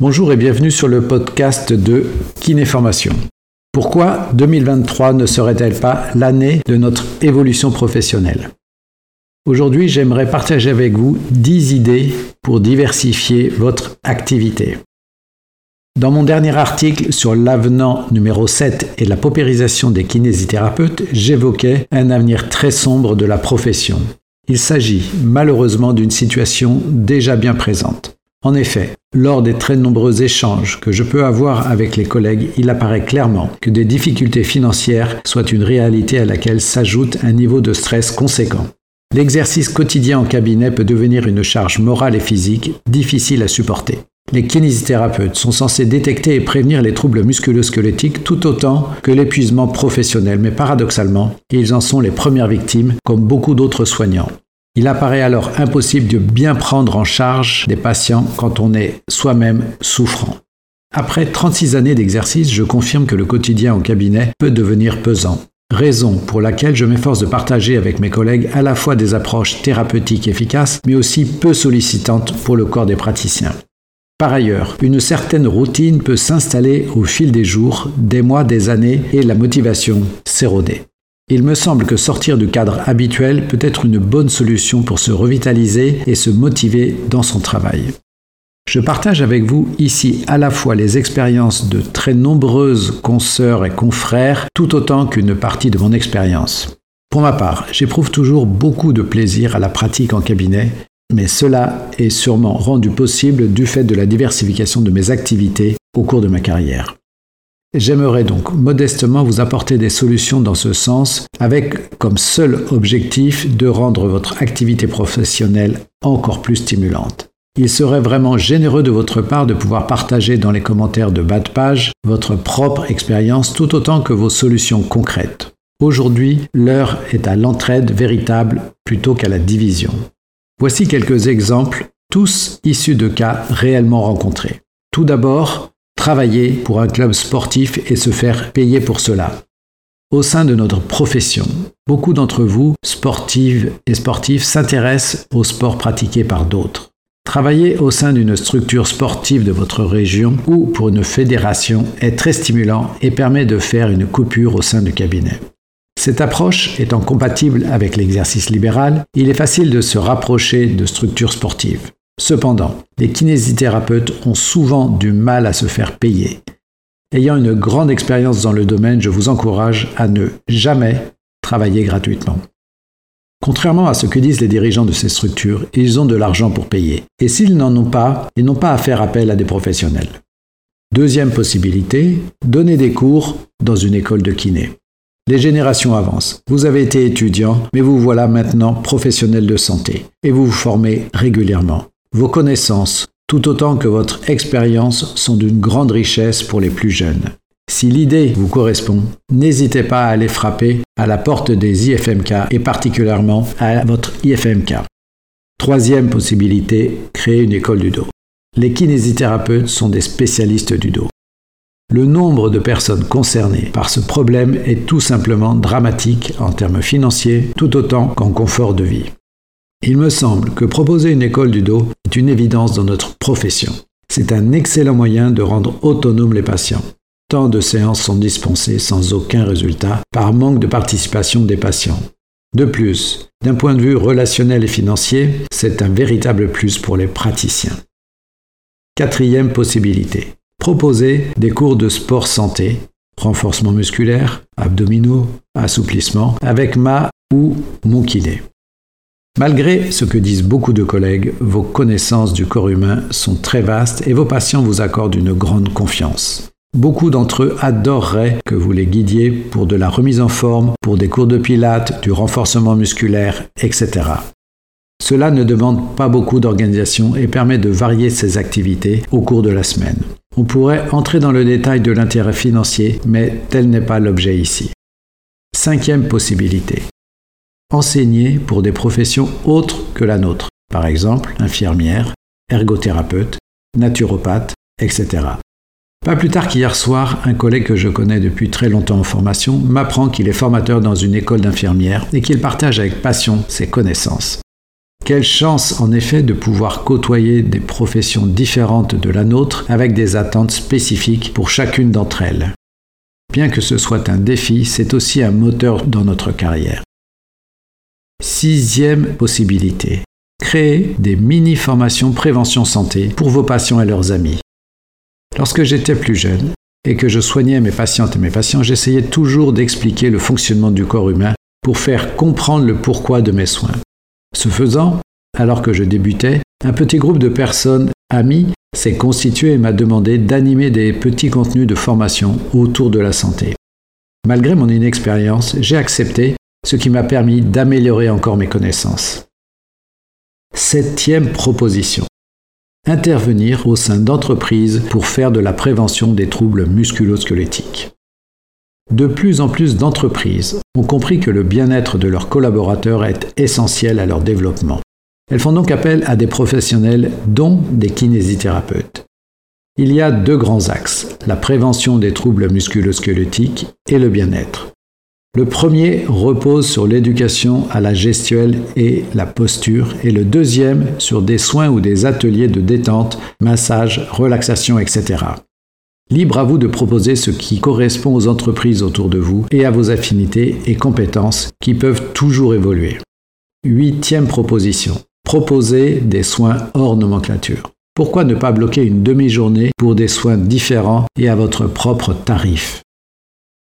Bonjour et bienvenue sur le podcast de Kinéformation. Pourquoi 2023 ne serait-elle pas l'année de notre évolution professionnelle? Aujourd'hui, j'aimerais partager avec vous 10 idées pour diversifier votre activité. Dans mon dernier article sur l'avenant numéro 7 et la paupérisation des kinésithérapeutes, j'évoquais un avenir très sombre de la profession. Il s'agit malheureusement d'une situation déjà bien présente. En effet, lors des très nombreux échanges que je peux avoir avec les collègues, il apparaît clairement que des difficultés financières soient une réalité à laquelle s'ajoute un niveau de stress conséquent. L'exercice quotidien en cabinet peut devenir une charge morale et physique difficile à supporter. Les kinésithérapeutes sont censés détecter et prévenir les troubles musculo-squelettiques tout autant que l'épuisement professionnel, mais paradoxalement, ils en sont les premières victimes, comme beaucoup d'autres soignants. Il apparaît alors impossible de bien prendre en charge des patients quand on est soi-même souffrant. Après 36 années d'exercice, je confirme que le quotidien au cabinet peut devenir pesant. Raison pour laquelle je m'efforce de partager avec mes collègues à la fois des approches thérapeutiques efficaces, mais aussi peu sollicitantes pour le corps des praticiens. Par ailleurs, une certaine routine peut s'installer au fil des jours, des mois, des années, et la motivation s'éroder. Il me semble que sortir du cadre habituel peut être une bonne solution pour se revitaliser et se motiver dans son travail. Je partage avec vous ici à la fois les expériences de très nombreuses consoeurs et confrères, tout autant qu'une partie de mon expérience. Pour ma part, j'éprouve toujours beaucoup de plaisir à la pratique en cabinet, mais cela est sûrement rendu possible du fait de la diversification de mes activités au cours de ma carrière. J'aimerais donc modestement vous apporter des solutions dans ce sens avec comme seul objectif de rendre votre activité professionnelle encore plus stimulante. Il serait vraiment généreux de votre part de pouvoir partager dans les commentaires de bas de page votre propre expérience tout autant que vos solutions concrètes. Aujourd'hui, l'heure est à l'entraide véritable plutôt qu'à la division. Voici quelques exemples, tous issus de cas réellement rencontrés. Tout d'abord, travailler pour un club sportif et se faire payer pour cela. Au sein de notre profession, beaucoup d'entre vous, sportives et sportifs, s'intéressent au sport pratiqué par d'autres. Travailler au sein d'une structure sportive de votre région ou pour une fédération est très stimulant et permet de faire une coupure au sein du cabinet. Cette approche étant compatible avec l'exercice libéral, il est facile de se rapprocher de structures sportives. Cependant, les kinésithérapeutes ont souvent du mal à se faire payer. Ayant une grande expérience dans le domaine, je vous encourage à ne jamais travailler gratuitement. Contrairement à ce que disent les dirigeants de ces structures, ils ont de l'argent pour payer. Et s'ils n'en ont pas, ils n'ont pas à faire appel à des professionnels. Deuxième possibilité, donner des cours dans une école de kiné. Les générations avancent. Vous avez été étudiant, mais vous voilà maintenant professionnel de santé et vous vous formez régulièrement. Vos connaissances, tout autant que votre expérience, sont d'une grande richesse pour les plus jeunes. Si l'idée vous correspond, n'hésitez pas à aller frapper à la porte des IFMK et particulièrement à votre IFMK. Troisième possibilité, créer une école du dos. Les kinésithérapeutes sont des spécialistes du dos. Le nombre de personnes concernées par ce problème est tout simplement dramatique en termes financiers, tout autant qu'en confort de vie. Il me semble que proposer une école du dos est une évidence dans notre profession. C'est un excellent moyen de rendre autonomes les patients. Tant de séances sont dispensées sans aucun résultat par manque de participation des patients. De plus, d'un point de vue relationnel et financier, c'est un véritable plus pour les praticiens. Quatrième possibilité. Proposer des cours de sport santé, renforcement musculaire, abdominaux, assouplissement, avec ma ou mon kiné. Malgré ce que disent beaucoup de collègues, vos connaissances du corps humain sont très vastes et vos patients vous accordent une grande confiance. Beaucoup d'entre eux adoreraient que vous les guidiez pour de la remise en forme, pour des cours de pilates, du renforcement musculaire, etc. Cela ne demande pas beaucoup d'organisation et permet de varier ses activités au cours de la semaine. On pourrait entrer dans le détail de l'intérêt financier, mais tel n'est pas l'objet ici. Cinquième possibilité enseigner pour des professions autres que la nôtre, par exemple infirmière, ergothérapeute, naturopathe, etc. Pas plus tard qu'hier soir, un collègue que je connais depuis très longtemps en formation m'apprend qu'il est formateur dans une école d'infirmière et qu'il partage avec passion ses connaissances. Quelle chance en effet de pouvoir côtoyer des professions différentes de la nôtre avec des attentes spécifiques pour chacune d'entre elles. Bien que ce soit un défi, c'est aussi un moteur dans notre carrière. Sixième possibilité. Créer des mini-formations prévention santé pour vos patients et leurs amis. Lorsque j'étais plus jeune et que je soignais mes patientes et mes patients, j'essayais toujours d'expliquer le fonctionnement du corps humain pour faire comprendre le pourquoi de mes soins. Ce faisant, alors que je débutais, un petit groupe de personnes amies s'est constitué et m'a demandé d'animer des petits contenus de formation autour de la santé. Malgré mon inexpérience, j'ai accepté, ce qui m'a permis d'améliorer encore mes connaissances. Septième proposition. Intervenir au sein d'entreprises pour faire de la prévention des troubles musculo-squelettiques. De plus en plus d'entreprises ont compris que le bien-être de leurs collaborateurs est essentiel à leur développement. Elles font donc appel à des professionnels, dont des kinésithérapeutes. Il y a deux grands axes, la prévention des troubles musculo-squelettiques et le bien-être. Le premier repose sur l'éducation à la gestuelle et la posture, et le deuxième sur des soins ou des ateliers de détente, massage, relaxation, etc. Libre à vous de proposer ce qui correspond aux entreprises autour de vous et à vos affinités et compétences qui peuvent toujours évoluer. Huitième proposition. Proposer des soins hors nomenclature. Pourquoi ne pas bloquer une demi-journée pour des soins différents et à votre propre tarif?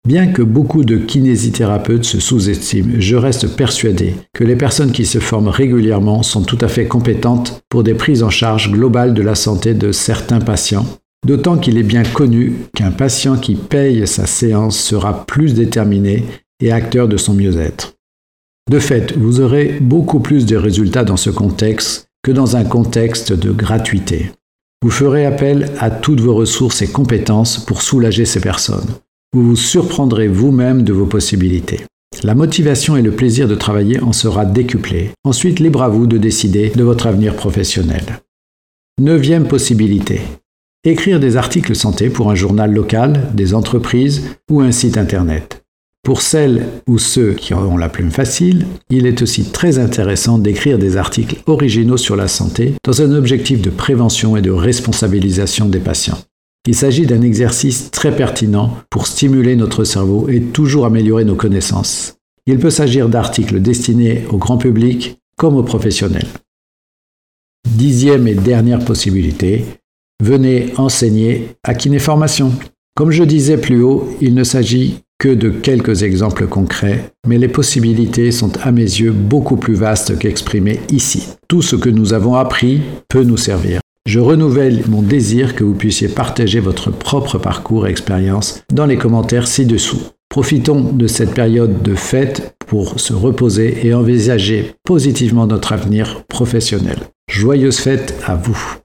Bien que beaucoup de kinésithérapeutes se sous-estiment, je reste persuadé que les personnes qui se forment régulièrement sont tout à fait compétentes pour des prises en charge globales de la santé de certains patients D'autant qu'il est bien connu qu'un patient qui paye sa séance sera plus déterminé et acteur de son mieux-être. De fait, vous aurez beaucoup plus de résultats dans ce contexte que dans un contexte de gratuité. Vous ferez appel à toutes vos ressources et compétences pour soulager ces personnes. Vous vous surprendrez vous-même de vos possibilités. La motivation et le plaisir de travailler en sera décuplé. Ensuite, libre à vous de décider de votre avenir professionnel. Neuvième possibilité, écrire des articles santé pour un journal local, des entreprises ou un site Internet. Pour celles ou ceux qui ont la plume facile, il est aussi très intéressant d'écrire des articles originaux sur la santé dans un objectif de prévention et de responsabilisation des patients. Il s'agit d'un exercice très pertinent pour stimuler notre cerveau et toujours améliorer nos connaissances. Il peut s'agir d'articles destinés au grand public comme aux professionnels. Dixième et dernière possibilité, venez enseigner à Kinéformation. Comme je disais plus haut, il ne s'agit que de quelques exemples concrets, mais les possibilités sont à mes yeux beaucoup plus vastes qu'exprimées ici. Tout ce que nous avons appris peut nous servir. Je renouvelle mon désir que vous puissiez partager votre propre parcours et expérience dans les commentaires ci-dessous. Profitons de cette période de fête pour se reposer et envisager positivement notre avenir professionnel. Joyeuses fêtes à vous.